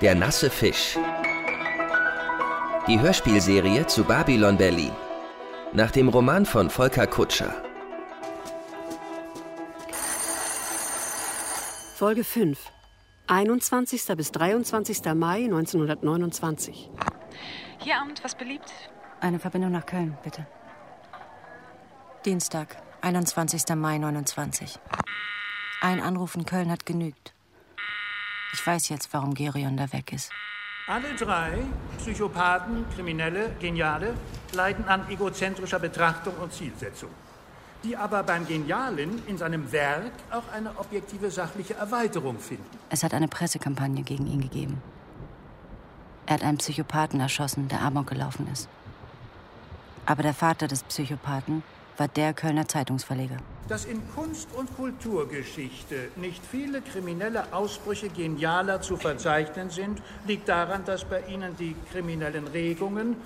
Der nasse Fisch. Die Hörspielserie zu Babylon Berlin. Nach dem Roman von Volker Kutscher. Folge 5. 21. bis 23. Mai 1929. Hier Amt, was beliebt? Eine Verbindung nach Köln, bitte. Dienstag, 21. Mai 29. Ein Anruf in Köln hat genügt. Ich weiß jetzt, warum Gerion da weg ist. Alle drei, Psychopathen, Kriminelle, Geniale, leiden an egozentrischer Betrachtung und Zielsetzung, die aber beim Genialen in seinem Werk auch eine objektive sachliche Erweiterung finden. Es hat eine Pressekampagne gegen ihn gegeben. Er hat einen Psychopathen erschossen, der Amok gelaufen ist. Aber der Vater des Psychopathen war der Kölner Zeitungsverleger. Dass in Kunst- und Kulturgeschichte nicht viele kriminelle Ausbrüche genialer zu verzeichnen sind, liegt daran, dass bei ihnen die kriminellen Regungen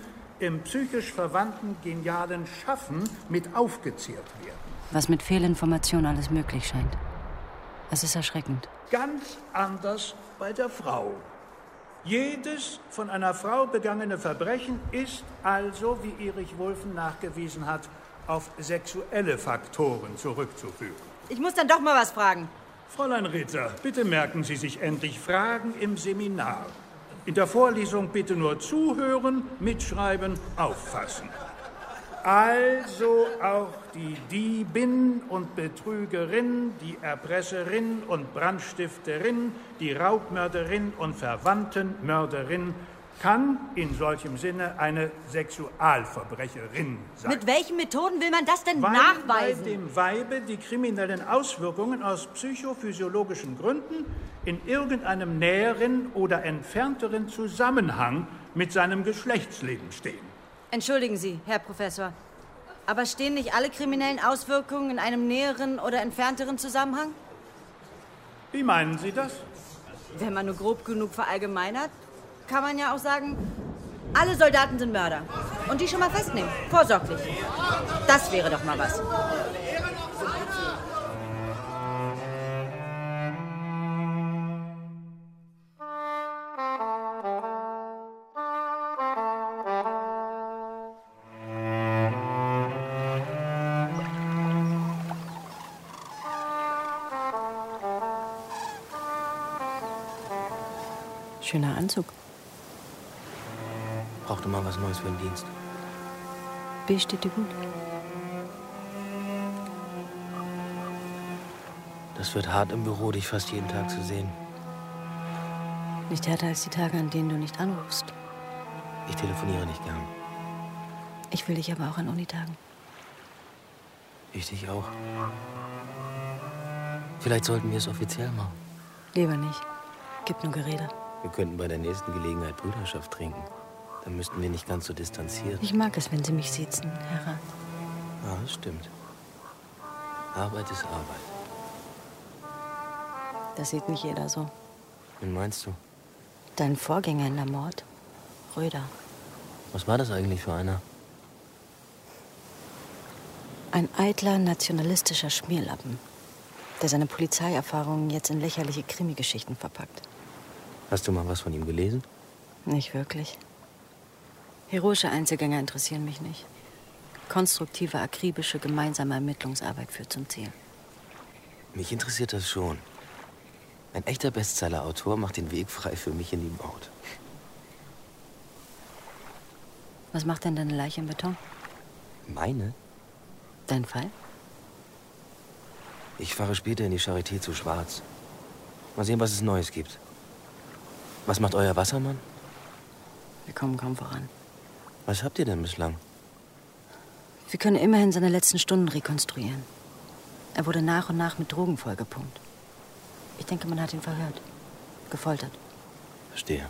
im psychisch verwandten genialen Schaffen mit aufgezehrt werden. Was mit Fehlinformation alles möglich scheint. Es ist erschreckend. Ganz anders bei der Frau. Jedes von einer Frau begangene Verbrechen ist also, wie Erich Wulffen nachgewiesen hat, auf sexuelle Faktoren zurückzuführen. Ich muss dann doch mal was fragen. Fräulein Ritter, bitte merken Sie sich endlich Fragen im Seminar. In der Vorlesung bitte nur zuhören, mitschreiben, auffassen. Also auch die Diebin und Betrügerin, die Erpresserin und Brandstifterin, die Raubmörderin und Verwandtenmörderin kann in solchem Sinne eine Sexualverbrecherin sein. Mit welchen Methoden will man das denn Weil nachweisen? bei dem Weibe die kriminellen Auswirkungen aus psychophysiologischen Gründen in irgendeinem näheren oder entfernteren Zusammenhang mit seinem Geschlechtsleben stehen. Entschuldigen Sie, Herr Professor. Aber stehen nicht alle kriminellen Auswirkungen in einem näheren oder entfernteren Zusammenhang? Wie meinen Sie das? Wenn man nur grob genug verallgemeinert, kann man ja auch sagen, alle Soldaten sind Mörder. Und die schon mal festnehmen, vorsorglich. Das wäre doch mal was. Schöner Anzug. Brauchte mal was Neues für den Dienst. B steht dir gut. Das wird hart im Büro, dich fast jeden Tag zu sehen. Nicht härter als die Tage, an denen du nicht anrufst. Ich telefoniere nicht gern. Ich will dich aber auch an Unitagen. Ich dich auch. Vielleicht sollten wir es offiziell machen. Lieber nicht. Gibt nur Gerede. Wir könnten bei der nächsten Gelegenheit Brüderschaft trinken. Dann müssten wir nicht ganz so distanziert. Ich mag es, wenn Sie mich siezen, Herr Rat. Ja, das stimmt. Arbeit ist Arbeit. Das sieht nicht jeder so. Wen meinst du? Dein Vorgänger in der Mord? Röder. Was war das eigentlich für einer? Ein eitler, nationalistischer Schmierlappen, der seine Polizeierfahrungen jetzt in lächerliche Krimi-Geschichten verpackt. Hast du mal was von ihm gelesen? Nicht wirklich. Heroische Einzelgänger interessieren mich nicht. Konstruktive, akribische, gemeinsame Ermittlungsarbeit führt zum Ziel. Mich interessiert das schon. Ein echter Bestseller-Autor macht den Weg frei für mich in die Maut. Was macht denn deine Leiche im Beton? Meine? Dein Fall? Ich fahre später in die Charité zu Schwarz. Mal sehen, was es Neues gibt. Was macht euer Wassermann? Wir kommen kaum voran. Was habt ihr denn bislang? Wir können immerhin seine letzten Stunden rekonstruieren. Er wurde nach und nach mit Drogen vollgepumpt. Ich denke, man hat ihn verhört. Gefoltert. Verstehe.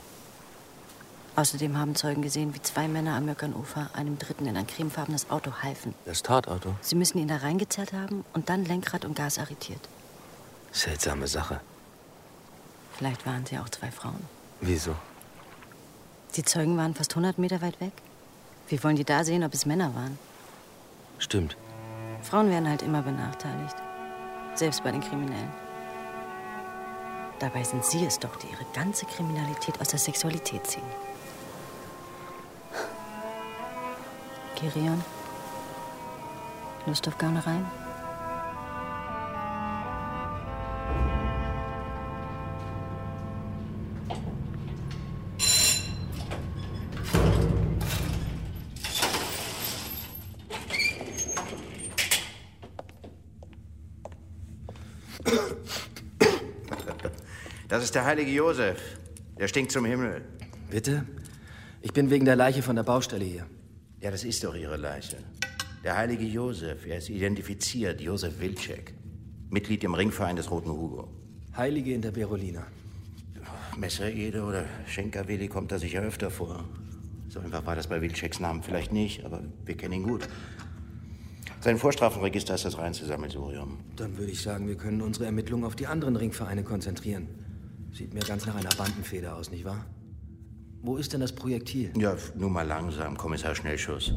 Außerdem haben Zeugen gesehen, wie zwei Männer am Möckernufer einem Dritten in ein cremefarbenes Auto halfen. Das Tatauto? Sie müssen ihn da reingezerrt haben und dann Lenkrad und Gas arretiert. Seltsame Sache. Vielleicht waren sie auch zwei Frauen. Wieso? Die Zeugen waren fast 100 Meter weit weg. Wie wollen die da sehen, ob es Männer waren? Stimmt. Frauen werden halt immer benachteiligt. Selbst bei den Kriminellen. Dabei sind Sie es doch, die Ihre ganze Kriminalität aus der Sexualität ziehen. Kirion? Lust auf Gaunereien? Das ist der heilige Josef. Der stinkt zum Himmel. Bitte? Ich bin wegen der Leiche von der Baustelle hier. Ja, das ist doch Ihre Leiche. Der heilige Josef, er ist identifiziert, Josef Wilczek. Mitglied im Ringverein des Roten Hugo. Heilige in der Berolina. Messerede oder Schenkerwilli kommt da sicher öfter vor. So einfach war das bei Wilczeks Namen vielleicht nicht, aber wir kennen ihn gut. Sein Vorstrafenregister ist das reinste Sammelsurium. Dann würde ich sagen, wir können unsere Ermittlungen auf die anderen Ringvereine konzentrieren. Sieht mir ganz nach einer Bandenfeder aus, nicht wahr? Wo ist denn das Projektil? Ja, nur mal langsam, Kommissar Schnellschuss.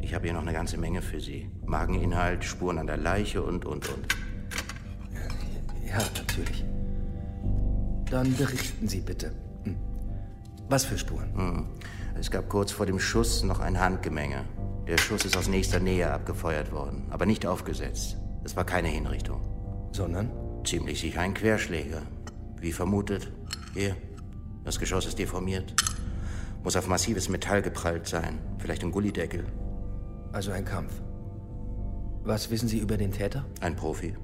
Ich habe hier noch eine ganze Menge für Sie. Mageninhalt, Spuren an der Leiche und, und, und. Ja, natürlich. Dann berichten Sie bitte. Hm. Was für Spuren? Hm. Es gab kurz vor dem Schuss noch ein Handgemenge. Der Schuss ist aus nächster Nähe abgefeuert worden, aber nicht aufgesetzt. Es war keine Hinrichtung. Sondern? Ziemlich sicher ein Querschläger. Wie vermutet. Hier. Das Geschoss ist deformiert. Muss auf massives Metall geprallt sein. Vielleicht ein Gullideckel. Also ein Kampf. Was wissen Sie über den Täter? Ein Profi.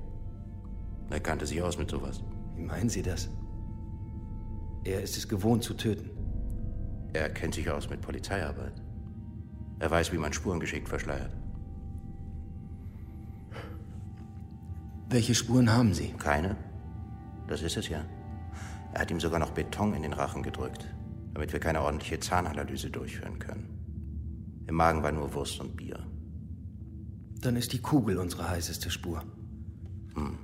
Er kannte sich aus mit sowas. Wie meinen Sie das? Er ist es gewohnt zu töten. Er kennt sich aus mit Polizeiarbeit. Er weiß, wie man Spuren geschickt verschleiert. Welche Spuren haben Sie? Keine. Das ist es ja. Er hat ihm sogar noch Beton in den Rachen gedrückt, damit wir keine ordentliche Zahnanalyse durchführen können. Im Magen war nur Wurst und Bier. Dann ist die Kugel unsere heißeste Spur. Hm.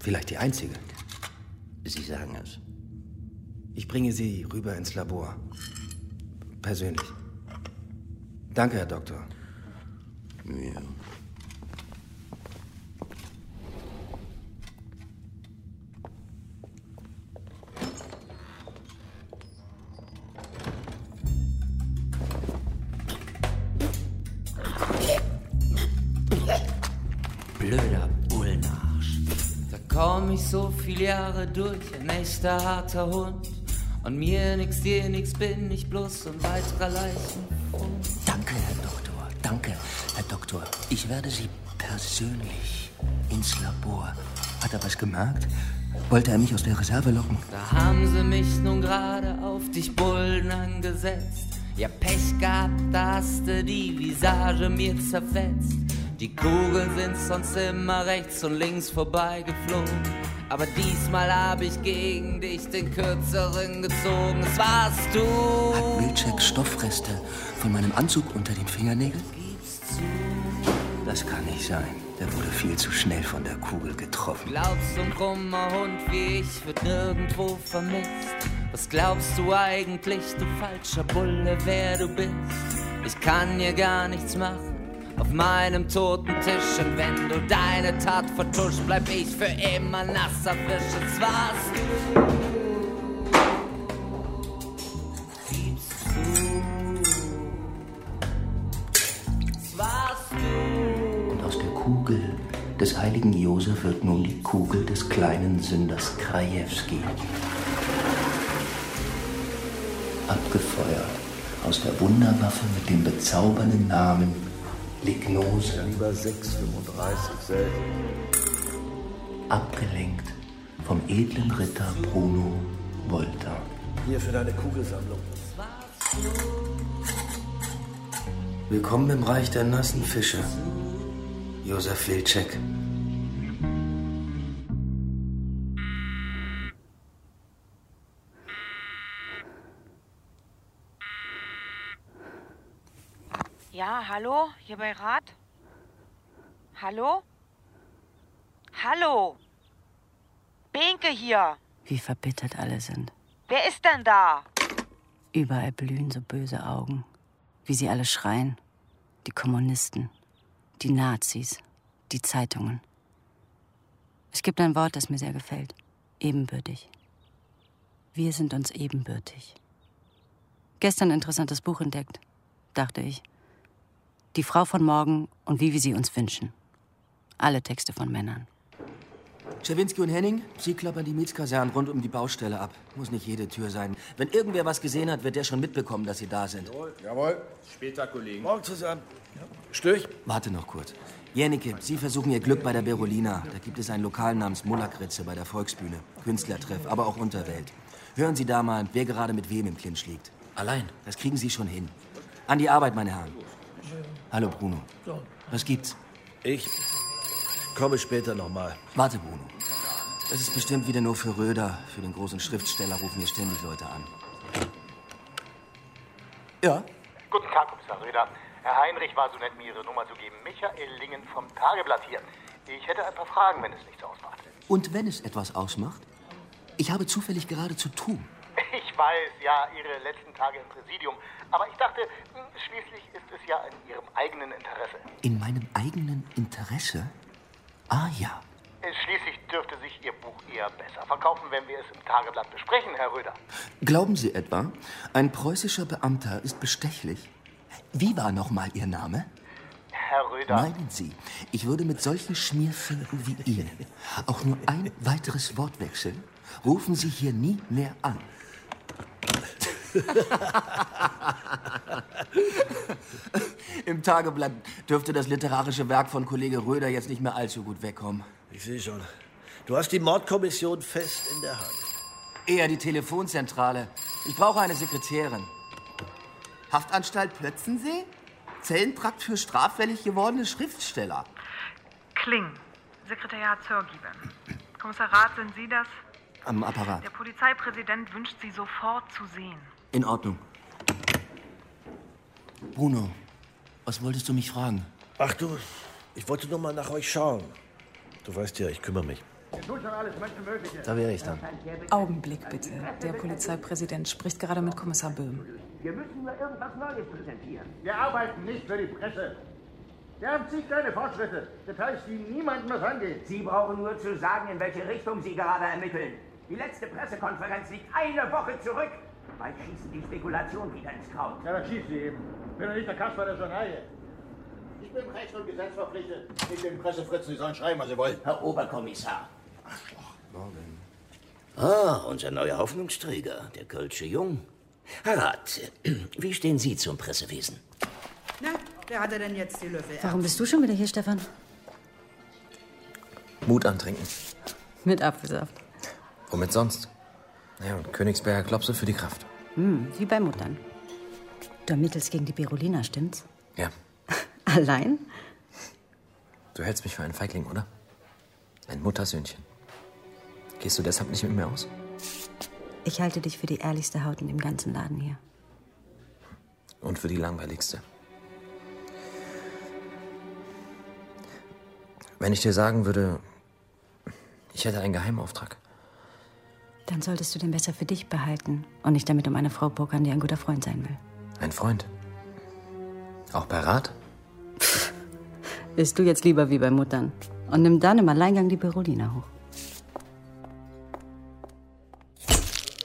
Vielleicht die einzige. Sie sagen es. Ich bringe Sie rüber ins Labor. Persönlich. Danke, Herr Doktor. Ja. Jahre durch, ein echter harter Hund. Und mir nix, dir nix, bin ich bloß ein weiterer Leichenfund. Danke, Herr Doktor. Danke, Herr Doktor. Ich werde Sie persönlich ins Labor. Hat er was gemerkt? Wollte er mich aus der Reserve locken? Da haben sie mich nun gerade auf dich Bullen angesetzt. Ja, Pech gehabt, da hast du die Visage mir zerfetzt. Die Kugeln sind sonst immer rechts und links vorbeigeflogen. Aber diesmal hab ich gegen dich den kürzeren gezogen. Es warst du. Hat Milchek Stoffreste von meinem Anzug unter den Fingernägeln? Das kann nicht sein. Der wurde viel zu schnell von der Kugel getroffen. Glaubst du, ein krummer Hund wie ich wird nirgendwo vermisst? Was glaubst du eigentlich, du falscher Bulle, wer du bist? Ich kann hier gar nichts machen auf meinem toten Tisch. Und wenn du deine Tat vertuscht, bleib ich für immer nasser Fisch. Es warst du. Gibst du. Es warst du. Und aus der Kugel des heiligen Josef wird nun die Kugel des kleinen Sünders Krajewski. Abgefeuert aus der Wunderwaffe mit dem bezaubernden Namen Lignose. Lieber 6,35 selten. Abgelenkt vom edlen Ritter Bruno Volta. Hier für deine Kugelsammlung. Willkommen im Reich der nassen Fische. Josef Wilczek. Ja, hallo? Hier bei Rat? Hallo? Hallo? Benke hier. Wie verbittert alle sind. Wer ist denn da? Überall blühen so böse Augen. Wie sie alle schreien. Die Kommunisten, die Nazis, die Zeitungen. Es gibt ein Wort, das mir sehr gefällt. Ebenbürtig. Wir sind uns ebenbürtig. Gestern ein interessantes Buch entdeckt, dachte ich. Die Frau von morgen und wie wir sie uns wünschen. Alle Texte von Männern. Czerwinski und Henning, Sie klappern die Mietskasernen rund um die Baustelle ab. Muss nicht jede Tür sein. Wenn irgendwer was gesehen hat, wird der schon mitbekommen, dass Sie da sind. Jawohl. Später, Kollegen. Morgen zusammen. Stör ich? Warte noch kurz. Jennike, Sie versuchen Ihr Glück bei der Berolina. Da gibt es einen Lokal namens Mullakritze bei der Volksbühne. Künstlertreff, aber auch Unterwelt. Hören Sie da mal, wer gerade mit wem im Clinch liegt. Allein? Das kriegen Sie schon hin. An die Arbeit, meine Herren. Hallo, Bruno. Was gibt's? Ich komme später nochmal. Warte, Bruno. Das ist bestimmt wieder nur für Röder. Für den großen Schriftsteller rufen hier ständig Leute an. Ja? Guten Tag, Kommissar Röder. Herr Heinrich war so nett, mir Ihre Nummer zu geben. Michael Lingen vom Tageblatt hier. Ich hätte ein paar Fragen, wenn es nichts ausmacht. Und wenn es etwas ausmacht? Ich habe zufällig gerade zu tun. Ich weiß, ja, Ihre letzten Tage im Präsidium. Aber ich dachte, hm, schließlich ist es ja in Ihrem eigenen Interesse. In meinem eigenen Interesse? Ah ja. Äh, Schließlich dürfte sich Ihr Buch eher besser verkaufen, wenn wir es im Tageblatt besprechen, Herr Röder. Glauben Sie etwa, ein preußischer Beamter ist bestechlich? Wie war nochmal Ihr Name? Herr Röder. Meinen Sie, ich würde mit solchen Schmierfinken wie Ihnen auch nur ein weiteres Wort wechseln? Rufen Sie hier nie mehr an. Im Tageblatt dürfte das literarische Werk von Kollege Röder jetzt nicht mehr allzu gut wegkommen. Ich sehe schon. Du hast die Mordkommission fest in der Hand. Eher die Telefonzentrale. Ich brauche eine Sekretärin. Haftanstalt Plötzensee? Zellentrakt für straffällig gewordene Schriftsteller. Kling, Sekretariat Zörgiebe. Kommissariat, sind Sie das? Am Apparat. Der Polizeipräsident wünscht Sie sofort zu sehen. In Ordnung. Bruno, was wolltest du mich fragen? Ach du, ich wollte nur mal nach euch schauen. Du weißt ja, ich kümmere mich. Da wäre ich dann. Augenblick bitte. Der Polizeipräsident spricht gerade mit Kommissar Böhm. Wir müssen nur irgendwas Neues präsentieren. Wir arbeiten nicht für die Presse. Wir haben zig kleine Fortschritte. Details, die niemandem was angehen. Sie brauchen nur zu sagen, in welche Richtung Sie gerade ermitteln. Die letzte Pressekonferenz liegt eine Woche zurück. Bald schießen die Spekulationen wieder ins Kraut. Ja, dann schießt sie eben. Bin doch nicht der Kasper der Journalie. Ich bin Recht und Gesetz verpflichtet. Ich den Pressefritzen, die sollen schreiben, was sie wollen. Herr Oberkommissar. Morgen. Ah, unser neuer Hoffnungsträger, der Kölsche Jung. Herr Rath, wie stehen Sie zum Pressewesen? Na, wer hatte denn jetzt die Löffel? Warum bist du schon wieder hier, Stefan? Mut antrinken. Mit Apfelsaft. Womit sonst? Ja, und Königsberger Klopse für die Kraft. Hm, wie bei Muttern. Du ermittelst gegen die Berolina, stimmt's? Ja. Allein? Du hältst mich für einen Feigling, oder? Ein Muttersöhnchen. Gehst du deshalb nicht mit mir aus? Ich halte dich für die ehrlichste Haut in dem ganzen Laden hier. Und für die langweiligste. Wenn ich dir sagen würde, ich hätte einen Geheimauftrag. Dann solltest du den besser für dich behalten und nicht damit um eine Frau pokern, die ein guter Freund sein will. Ein Freund. Auch bei Rat? Bist du jetzt lieber wie bei Muttern und nimm dann im Alleingang die Berolina hoch.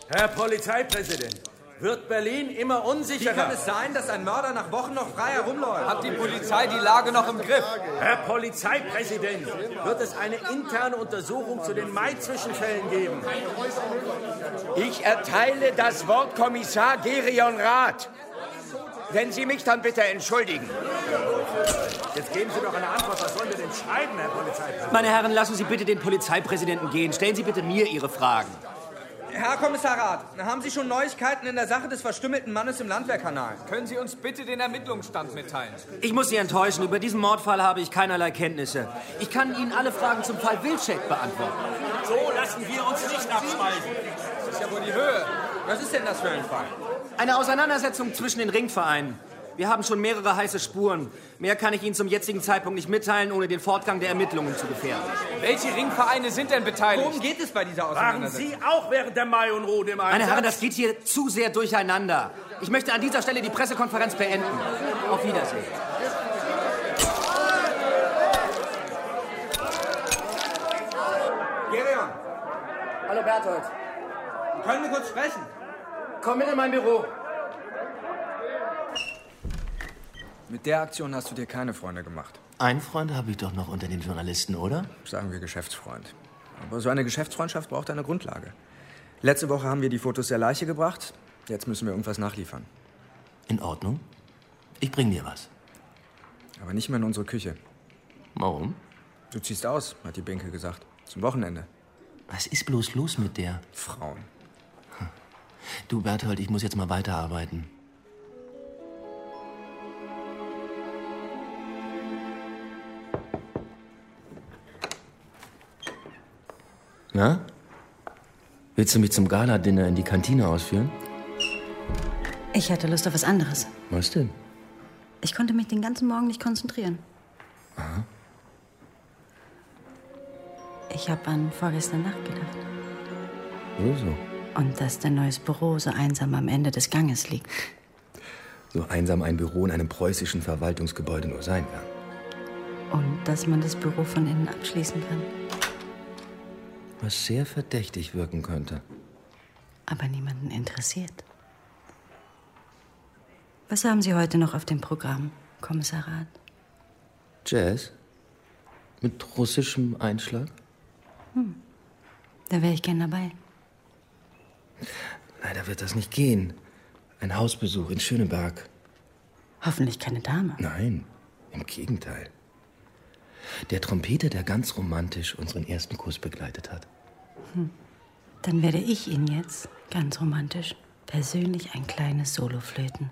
Herr Polizeipräsident, wird Berlin immer unsicherer? Wie kann es sein, dass ein Mörder nach Wochen noch frei herumläuft? Hat die Polizei die Lage noch im Griff? Herr Polizeipräsident, wird es eine interne Untersuchung zu den Mai-Zwischenfällen geben? Ich erteile das Wort Kommissar Gerion Rath. Wenn Sie mich dann bitte entschuldigen. Jetzt geben Sie doch eine Antwort. Was sollen wir denn schreiben, Herr Polizeipräsident? Meine Herren, lassen Sie bitte den Polizeipräsidenten gehen. Stellen Sie bitte mir Ihre Fragen. Herr Kommissar Rath, haben Sie schon Neuigkeiten in der Sache des verstümmelten Mannes im Landwehrkanal? Können Sie uns bitte den Ermittlungsstand mitteilen? Ich muss Sie enttäuschen. Über diesen Mordfall habe ich keinerlei Kenntnisse. Ich kann Ihnen alle Fragen zum Fall Wilczek beantworten. So lassen wir uns nicht abspeisen. Das ist ja wohl die Höhe. Was ist denn das für ein Fall? Eine Auseinandersetzung zwischen den Ringvereinen. Wir haben schon mehrere heiße Spuren. Mehr kann ich Ihnen zum jetzigen Zeitpunkt nicht mitteilen, ohne den Fortgang der Ermittlungen zu gefährden. Welche Ringvereine sind denn beteiligt? Worum geht es bei dieser Waren Auseinandersetzung? Sie auch während der Mai und Rode im Einsatz? Meine Herren, das geht hier zu sehr durcheinander. Ich möchte an dieser Stelle die Pressekonferenz beenden. Auf Wiedersehen. Gerion, Hallo Berthold. Können wir kurz sprechen? Komm mit in mein Büro. Mit der Aktion hast du dir keine Freunde gemacht. Einen Freund habe ich doch noch unter den Journalisten, oder? Sagen wir Geschäftsfreund. Aber so eine Geschäftsfreundschaft braucht eine Grundlage. Letzte Woche haben wir die Fotos der Leiche gebracht. Jetzt müssen wir irgendwas nachliefern. In Ordnung. Ich bring dir was. Aber nicht mehr in unsere Küche. Warum? Du ziehst aus, hat die Binke gesagt. Zum Wochenende. Was ist bloß los mit der? Frauen. Du, Berthold, ich muss jetzt mal weiterarbeiten. Na? Willst du mich zum Gala-Dinner in die Kantine ausführen? Ich hatte Lust auf was anderes. Was denn? Ich konnte mich den ganzen Morgen nicht konzentrieren. Aha. Ich habe an vorgestern Nacht gedacht. So, so. Und dass dein neues Büro so einsam am Ende des Ganges liegt. So einsam ein Büro in einem preußischen Verwaltungsgebäude nur sein kann. Und dass man das Büro von innen abschließen kann. Was sehr verdächtig wirken könnte. Aber niemanden interessiert. Was haben Sie heute noch auf dem Programm, Kommissarrat? Jazz? Mit russischem Einschlag? Hm. Da wäre ich gern dabei. Leider wird das nicht gehen. Ein Hausbesuch in Schöneberg. Hoffentlich keine Dame. Nein, im Gegenteil. Der Trompeter, der ganz romantisch unseren ersten Kuss begleitet hat. Hm. Dann werde ich Ihnen jetzt, ganz romantisch, persönlich ein kleines Solo flöten.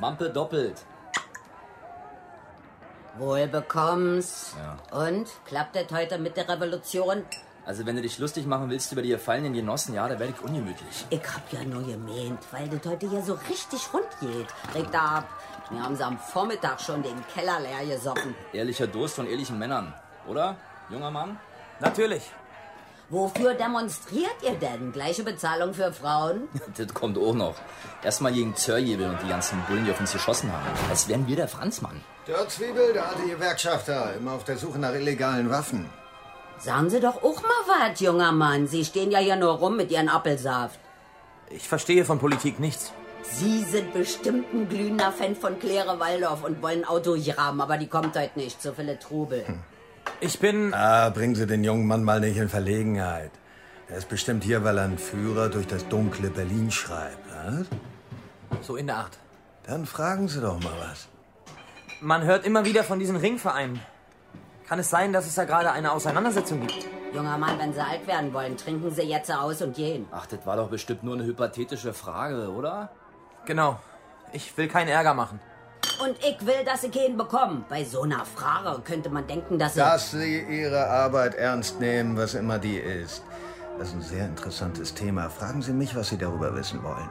Wampe doppelt. Wohl bekomm's. Ja. Und? Klappt das heute mit der Revolution? Also, wenn du dich lustig machen willst über die gefallenen Genossen, ja, da werde ich ungemütlich. Ich hab ja nur gemeint, weil das heute hier so richtig rund geht. Regt ab. Wir haben sie am Vormittag schon den Keller leer gesoffen. Ehrlicher Durst von ehrlichen Männern, oder, junger Mann? Natürlich. Wofür demonstriert ihr denn? Gleiche Bezahlung für Frauen? Das kommt auch noch. Erstmal gegen Zörjebel und die ganzen Bullen, die auf uns geschossen haben. Als wären wir der Franzmann. Der Zwiebel, der alte Gewerkschafter, immer auf der Suche nach illegalen Waffen. Sagen Sie doch auch mal was, junger Mann. Sie stehen ja hier nur rum mit Ihren Apfelsaft. Ich verstehe von Politik nichts. Sie sind bestimmt ein glühender Fan von Claire Waldorf und wollen Autogramm, aber die kommt heute nicht. So viele Trubel. Ich bin. Ah, bringen Sie den jungen Mann mal nicht in Verlegenheit. Er ist bestimmt hier, weil er einen Führer durch das dunkle Berlin schreibt. Was? So in der Art. Dann fragen Sie doch mal was. Man hört immer wieder von diesen Ringvereinen. Kann es sein, dass es da gerade eine Auseinandersetzung gibt? Junger Mann, wenn Sie alt werden wollen, trinken Sie jetzt aus und gehen. Ach, das war doch bestimmt nur eine hypothetische Frage, oder? Genau. Ich will keinen Ärger machen. Und ich will, dass Sie keinen bekommen. Bei so einer Frage könnte man denken, dass Sie... Dass Sie Ihre Arbeit ernst nehmen, was immer die ist. Das ist ein sehr interessantes Thema. Fragen Sie mich, was Sie darüber wissen wollen.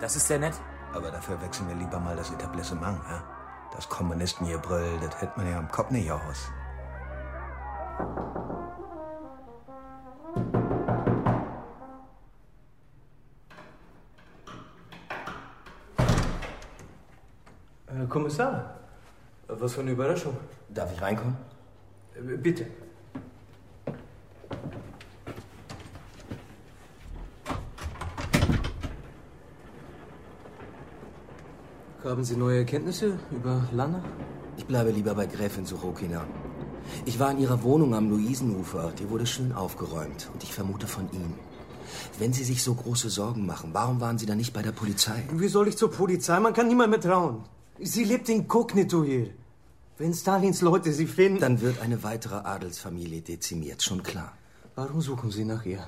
Das ist sehr nett. Aber dafür wechseln wir lieber mal das Etablissement. Ja? Das Kommunistengebrüll, das hält man ja am Kopf nicht aus. Herr Kommissar, was für eine Überraschung. Darf ich reinkommen? Äh, Bitte. Haben Sie neue Erkenntnisse über Lana? Ich bleibe lieber bei Gräfin Sorokina. Ich war in ihrer Wohnung am Luisenufer. Die wurde schön aufgeräumt. Und ich vermute von ihm. Wenn Sie sich so große Sorgen machen, warum waren Sie dann nicht bei der Polizei? Wie soll ich zur Polizei? Man kann niemand mehr trauen. Sie lebt inkognito hier. Wenn Stalins Leute sie finden... Dann wird eine weitere Adelsfamilie dezimiert, schon klar. Warum suchen Sie nach ihr?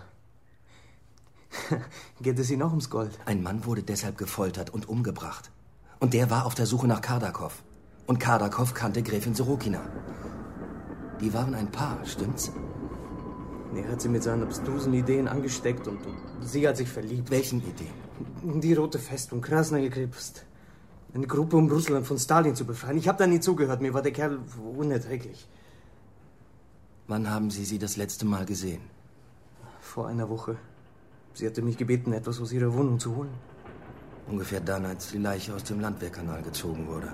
Geht es Ihnen auch ums Gold? Ein Mann wurde deshalb gefoltert und umgebracht. Und der war auf der Suche nach Kardakov. Und Kardakov kannte Gräfin Sorokina. Die waren ein Paar, stimmt's? Er hat sie mit seinen abstrusen Ideen angesteckt und, und sie hat sich verliebt. Welchen Ideen? Die Rote Festung, Krasnaya Krepst. Eine Gruppe, um Russland von Stalin zu befreien. Ich habe da nie zugehört. Mir war der Kerl unerträglich. Wann haben Sie sie das letzte Mal gesehen? Vor einer Woche. Sie hatte mich gebeten, etwas aus ihrer Wohnung zu holen. Ungefähr dann, als die Leiche aus dem Landwehrkanal gezogen wurde.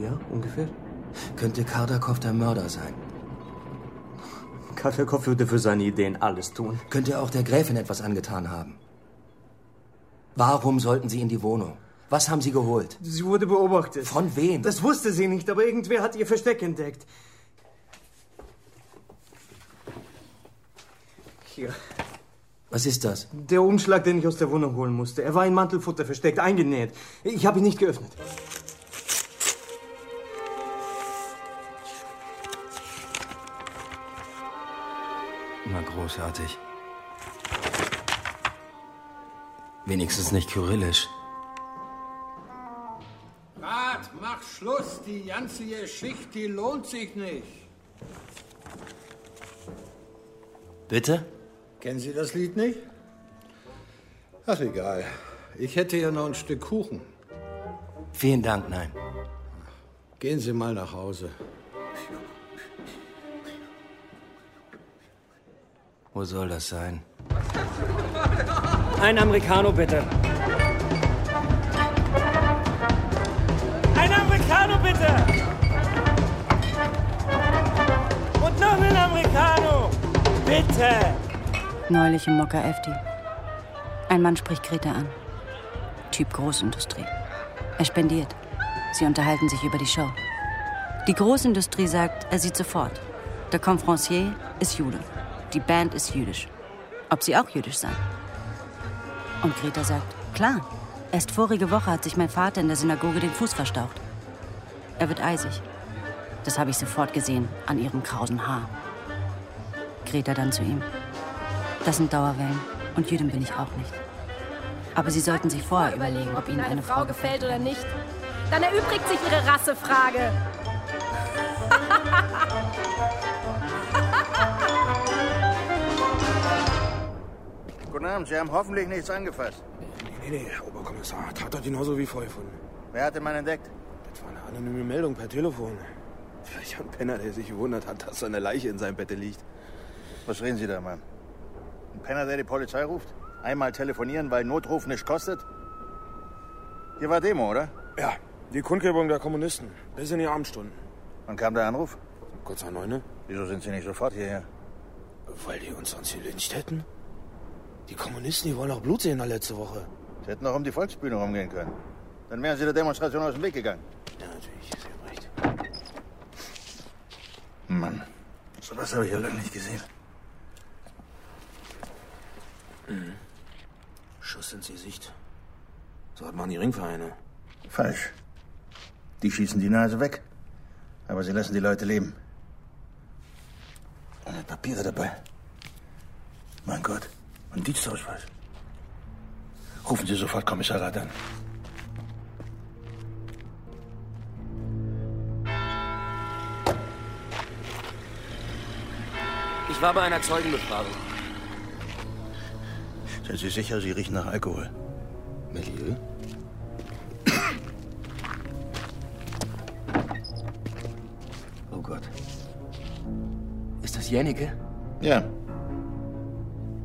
Ja, ungefähr. Könnte Kardakov der Mörder sein? Kardakov würde für seine Ideen alles tun. Könnte auch der Gräfin etwas angetan haben? Warum sollten Sie in die Wohnung? Was haben Sie geholt? Sie wurde beobachtet. Von wem? Das wusste sie nicht, aber irgendwer hat ihr Versteck entdeckt. Hier. Was ist das? Der Umschlag, den ich aus der Wohnung holen musste. Er war in Mantelfutter versteckt, eingenäht. Ich habe ihn nicht geöffnet. Na, großartig. Wenigstens nicht kyrillisch. Rat, mach Schluss. Die ganze Geschichte, die lohnt sich nicht. Bitte? Kennen Sie das Lied nicht? Ach, egal. Ich hätte ja noch ein Stück Kuchen. Vielen Dank, nein. Gehen Sie mal nach Hause. Wo soll das sein? Ein Americano, bitte. Ein Americano, bitte! Und noch ein Americano! Bitte! Neulich im Mokka Efti. Ein Mann spricht Greta an. Typ Großindustrie. Er spendiert. Sie unterhalten sich über die Show. Die Großindustrie sagt, er sieht sofort. Der Conferencier ist Jude. Die Band ist jüdisch. Ob sie auch jüdisch sei. Und Greta sagt, klar. Erst vorige Woche hat sich mein Vater in der Synagoge den Fuß verstaucht. Er wird eisig. Das habe ich sofort gesehen an ihrem krausen Haar. Greta dann zu ihm. Das sind Dauerwellen. Und Jüdin bin ich auch nicht. Aber Sie sollten sich vorher überlegen, ob Ihnen eine Frau gefällt oder nicht. Dann erübrigt sich Ihre Rassefrage. Guten Abend, Sie haben hoffentlich nichts angefasst. Nee, nee, Herr Oberkommissar. Tatort genauso wie vorgefunden. Wer hat den Mann entdeckt? Das war eine anonyme Meldung per Telefon. Vielleicht ein Penner, der sich gewundert hat, dass seine Leiche in seinem Bett liegt. Was reden Sie da, Mann? Ein Penner, der die Polizei ruft? Einmal telefonieren, weil Notruf nichts kostet? Hier war Demo, oder? Ja, die Kundgebung der Kommunisten. Bis in die Abendstunden. Wann kam der Anruf? Kurz nach neun, ne? Wieso sind Sie nicht sofort hierher? Weil die uns sonst gelyncht hätten. Die Kommunisten, die wollen auch Blut sehen, letzte Woche. Sie hätten auch um die Volksbühne rumgehen können. Dann wären Sie der Demonstration aus dem Weg gegangen. Ja, natürlich. Sie haben recht. Mann, sowas habe ich ja lange nicht gesehen. Mhm. Schuss ins Gesicht. So hat man die Ringvereine. Falsch. Die schießen die Nase weg. Aber sie lassen die Leute leben. Und Papiere dabei. Mein Gott. Und Dienstausweis. Rufen Sie sofort Kommissariat an. Ich war bei einer Zeugenbefragung. Sind Sie sicher, Sie riechen nach Alkohol? Milieu? Oh Gott. Ist das Jennecke? Ja,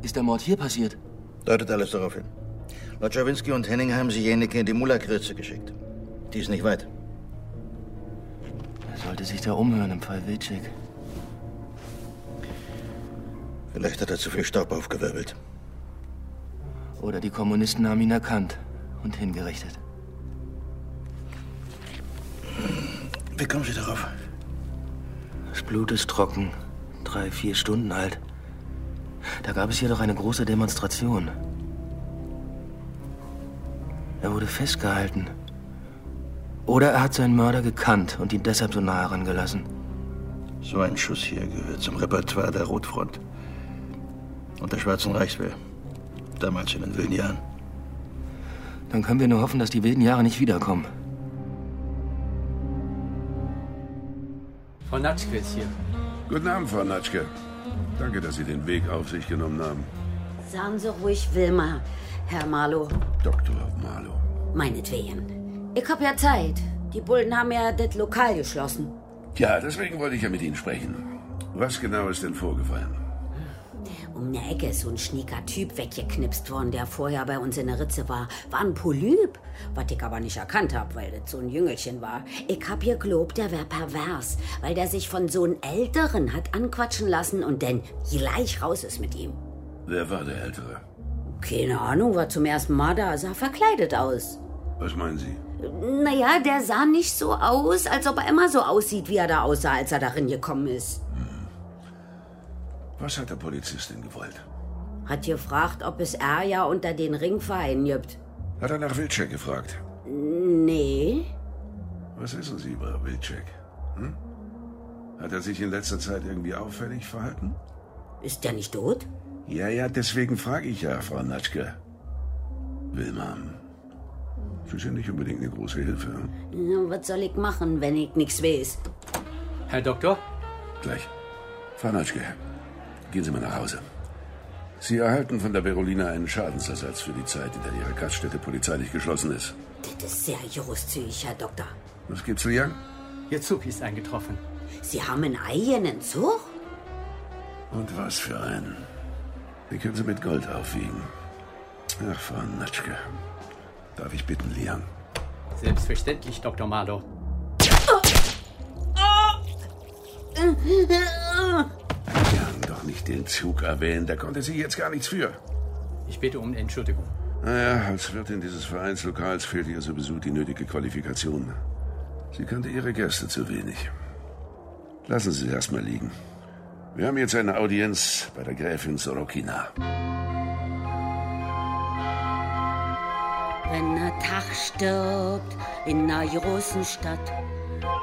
Ist der Mord hier passiert? deutet alles darauf hin. Laut Schawinski und Henning haben sie Jeneke in die Mulakritze geschickt. Die ist nicht weit. Er sollte sich da umhören im Fall Wilczek. Vielleicht hat er zu viel Staub aufgewirbelt. Oder die Kommunisten haben ihn erkannt und hingerichtet. Wie kommen Sie darauf? Das Blut ist trocken. Drei, vier Stunden alt. Da gab es hier doch eine große Demonstration. Er wurde festgehalten. Oder er hat seinen Mörder gekannt und ihn deshalb so nah herangelassen. So ein Schuss hier gehört zum Repertoire der Rotfront. Und der Schwarzen Reichswehr. Damals in den wilden Jahren. Dann können wir nur hoffen, dass die wilden Jahre nicht wiederkommen. Frau Natschke ist hier. Guten Abend, Frau Natschke. Danke, dass Sie den Weg auf sich genommen haben. Sagen Sie ruhig Wilma, Herr Marlow. Dr. Marlow. Meinetwegen. Ich hab ja Zeit. Die Bullen haben ja das Lokal geschlossen. Ja, deswegen wollte ich ja mit Ihnen sprechen. Was genau ist denn vorgefallen? Um eine Ecke ist so ein schnieker Typ weggeknipst worden, der vorher bei uns in der Ritze war. War ein Polyp, was ich aber nicht erkannt hab, weil das so ein Jüngelchen war. Ich hab gelobt, der wär pervers, weil der sich von so einem Älteren hat anquatschen lassen und dann gleich raus ist mit ihm. Wer war der Ältere? Keine Ahnung, war zum ersten Mal da, sah verkleidet aus. Was meinen Sie? Naja, der sah nicht so aus, als ob er immer so aussieht, wie er da aussah, als er darin gekommen ist. Was hat der Polizist denn gewollt? Hat gefragt, ob es er ja unter den Ringverein gibt. Hat er nach Wilczek gefragt? Nee. Was wissen Sie über Wilczek? Hm? Hat er sich in letzter Zeit irgendwie auffällig verhalten? Ist der nicht tot? Ja, ja, deswegen frage ich ja, Frau Natschke. Wilma, Sie sind nicht unbedingt eine große Hilfe. hm? Was soll ich machen, wenn ich nichts weiß? Herr Doktor? Gleich. Frau Natschke, gehen Sie mal nach Hause. Sie erhalten von der Berolina einen Schadensersatz für die Zeit, in der Ihre Gaststätte polizeilich geschlossen ist. Das ist sehr großzügig, Herr Doktor. Was gibt's, Liang? Ihr Zug ist eingetroffen. Sie haben einen eigenen Zug? Und was für einen. Den können Sie mit Gold aufwiegen. Ach, Frau Natschke. Darf ich bitten, Liang? Selbstverständlich, Dr. Marlow. Liang, doch nicht den Zug erwähnen. Da konnte sie jetzt gar nichts für. Ich bitte um Entschuldigung. Naja, als Wirtin dieses Vereinslokals fehlt ihr sowieso die nötige Qualifikation. Sie kannte ihre Gäste zu wenig. Lassen Sie sie erstmal liegen. Wir haben jetzt eine Audienz bei der Gräfin Sorokina. Wenn der Tag stirbt in einer großen Stadt,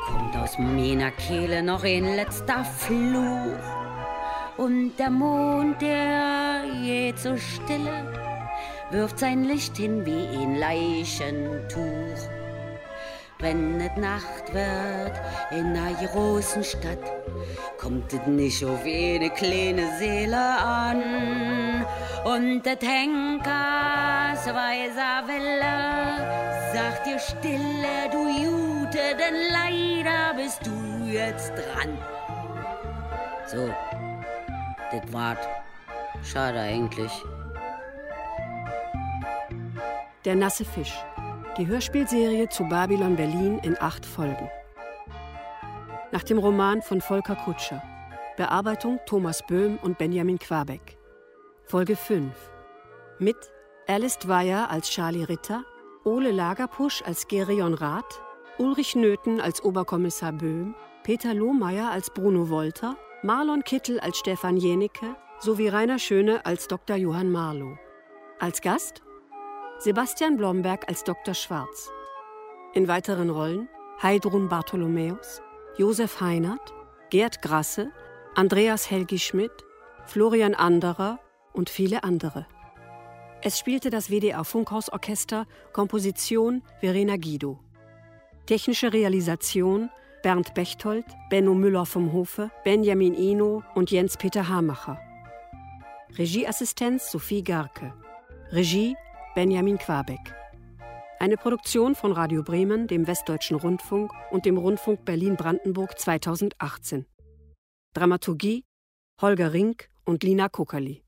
kommt aus meiner Kehle noch ein letzter Fluch. Und der Mond, der geht so stille, wirft sein Licht hin wie ein Leichentuch. Wenn es Nacht wird in einer großen Stadt, kommt es nicht auf eine kleine Seele an. Und der Henkers weißer Welle sagt dir stille, du Jute, denn leider bist du jetzt dran. So, das war's. Schade eigentlich. Der nasse Fisch. Die Hörspielserie zu Babylon Berlin in acht Folgen. Nach dem Roman von Volker Kutscher. Bearbeitung Thomas Böhm und Benjamin Quabeck. Folge 5. Mit Alice Dwyer als Charlie Ritter, Ole Lagerpusch als Gerion Rath, Ulrich Nöthen als Oberkommissar Böhm, Peter Lohmeier als Bruno Wolter, Marlon Kittel als Stefan Jenicke sowie Rainer Schöne als Dr. Johann Marlow. Als Gast Sebastian Blomberg als Dr. Schwarz. In weiteren Rollen Heidrun Bartholomäus, Josef Heinert, Gerd Grasse, Andreas Helgi Schmidt, Florian Anderer und viele andere. Es spielte das WDR Funkhausorchester, Komposition Verena Guido. Technische Realisation Bernd Bechtold, Benno Müller vom Hofe, Benjamin Ino und Jens-Peter Hamacher. Regieassistenz Sophie Garke. Regie Benjamin Quabeck. Eine Produktion von Radio Bremen, dem Westdeutschen Rundfunk und dem Rundfunk Berlin-Brandenburg 2018. Dramaturgie Holger Rink und Lina Kuckerli.